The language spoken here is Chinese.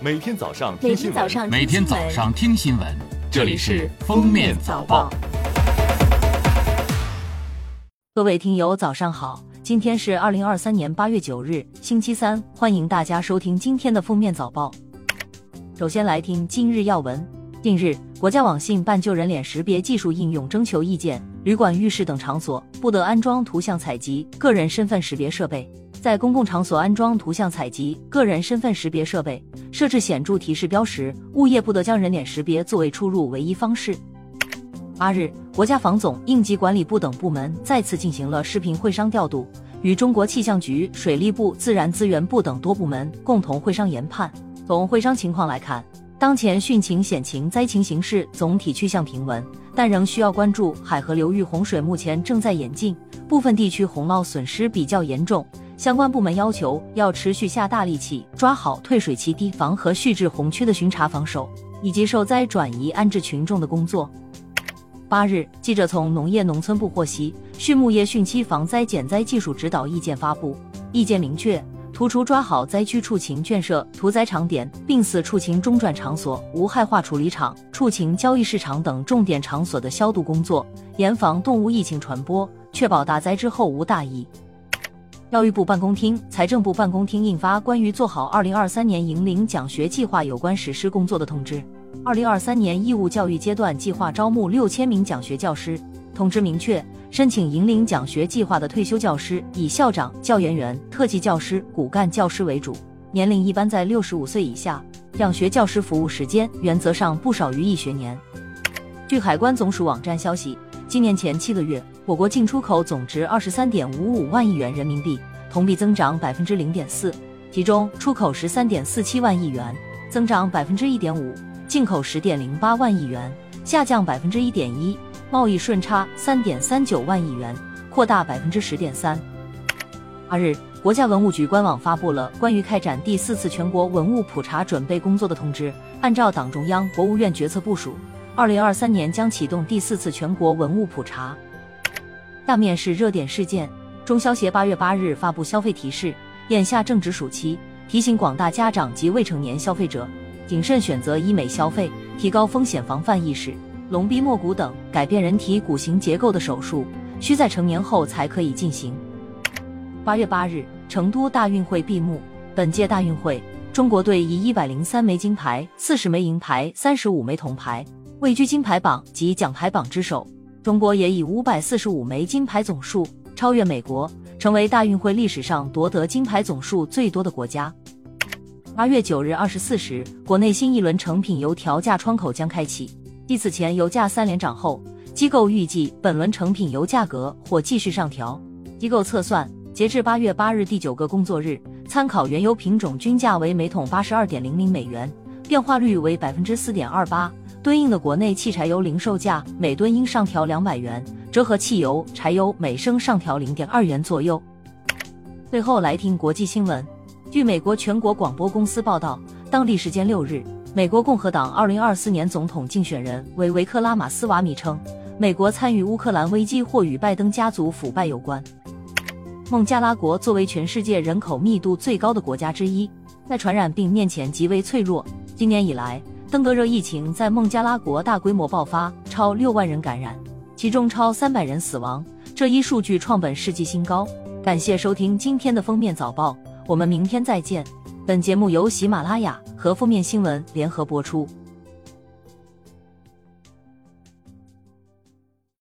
每天早上每听新闻，天早上每天早上听新闻，这里是《封面早报》。各位听友，早上好！今天是二零二三年八月九日，星期三，欢迎大家收听今天的封面早报。首先来听今日要闻。近日，国家网信办就人脸识别技术应用征求意见，旅馆、浴室等场所不得安装图像采集、个人身份识别设备。在公共场所安装图像采集、个人身份识别设备，设置显著提示标识，物业不得将人脸识别作为出入唯一方式。八日，国家防总、应急管理部等部门再次进行了视频会商调度，与中国气象局、水利部、自然资源部等多部门共同会商研判。从会商情况来看，当前汛情、险情、灾情形势总体趋向平稳，但仍需要关注海河流域洪水目前正在演进，部分地区洪涝损失比较严重。相关部门要求要持续下大力气，抓好退水期堤防和蓄滞洪区的巡查防守，以及受灾转移安置群众的工作。八日，记者从农业农村部获悉，畜牧业汛期防灾减灾技术指导意见发布，意见明确，突出抓好灾区畜禽圈舍、屠宰场点、病死畜禽中转场所、无害化处理厂、畜禽交易市场等重点场所的消毒工作，严防动物疫情传播，确保大灾之后无大疫。教育部办公厅、财政部办公厅印发关于做好二零二三年引领奖学计划有关实施工作的通知。二零二三年义务教育阶段计划招募六千名奖学教师。通知明确，申请引领奖学计划的退休教师以校长、教研员、特级教师、骨干教师为主，年龄一般在六十五岁以下。奖学教师服务时间原则上不少于一学年。据海关总署网站消息，今年前七个月，我国进出口总值二十三点五五万亿元人民币，同比增长百分之零点四。其中，出口十三点四七万亿元，增长百分之一点五；进口十点零八万亿元，下降百分之一点一；贸易顺差三点三九万亿元，扩大百分之十点三。八日，国家文物局官网发布了关于开展第四次全国文物普查准备工作的通知，按照党中央、国务院决策部署。二零二三年将启动第四次全国文物普查。下面是热点事件：中消协八月八日发布消费提示，眼下正值暑期，提醒广大家长及未成年消费者谨慎选择医美消费，提高风险防范意识。隆鼻墨骨等改变人体骨形结构的手术，需在成年后才可以进行。八月八日，成都大运会闭幕。本届大运会，中国队以一百零三枚金牌、四十枚银牌、三十五枚铜牌。位居金牌榜及奖牌榜之首，中国也以五百四十五枚金牌总数超越美国，成为大运会历史上夺得金牌总数最多的国家。八月九日二十四时，国内新一轮成品油调价窗口将开启。继此前油价三连涨后，机构预计本轮成品油价格或继续上调。机构测算，截至八月八日第九个工作日，参考原油品种均价为每桶八十二点零零美元，变化率为百分之四点二八。对应的国内汽柴油零售价每吨应上调两百元，折合汽油、柴油每升上调零点二元左右。最后来听国际新闻。据美国全国广播公司报道，当地时间六日，美国共和党二零二四年总统竞选人为维克拉马斯瓦米称，美国参与乌克兰危机或与拜登家族腐败有关。孟加拉国作为全世界人口密度最高的国家之一，在传染病面前极为脆弱。今年以来，登革热疫情在孟加拉国大规模爆发，超六万人感染，其中超三百人死亡，这一数据创本世纪新高。感谢收听今天的封面早报，我们明天再见。本节目由喜马拉雅和负面新闻联合播出。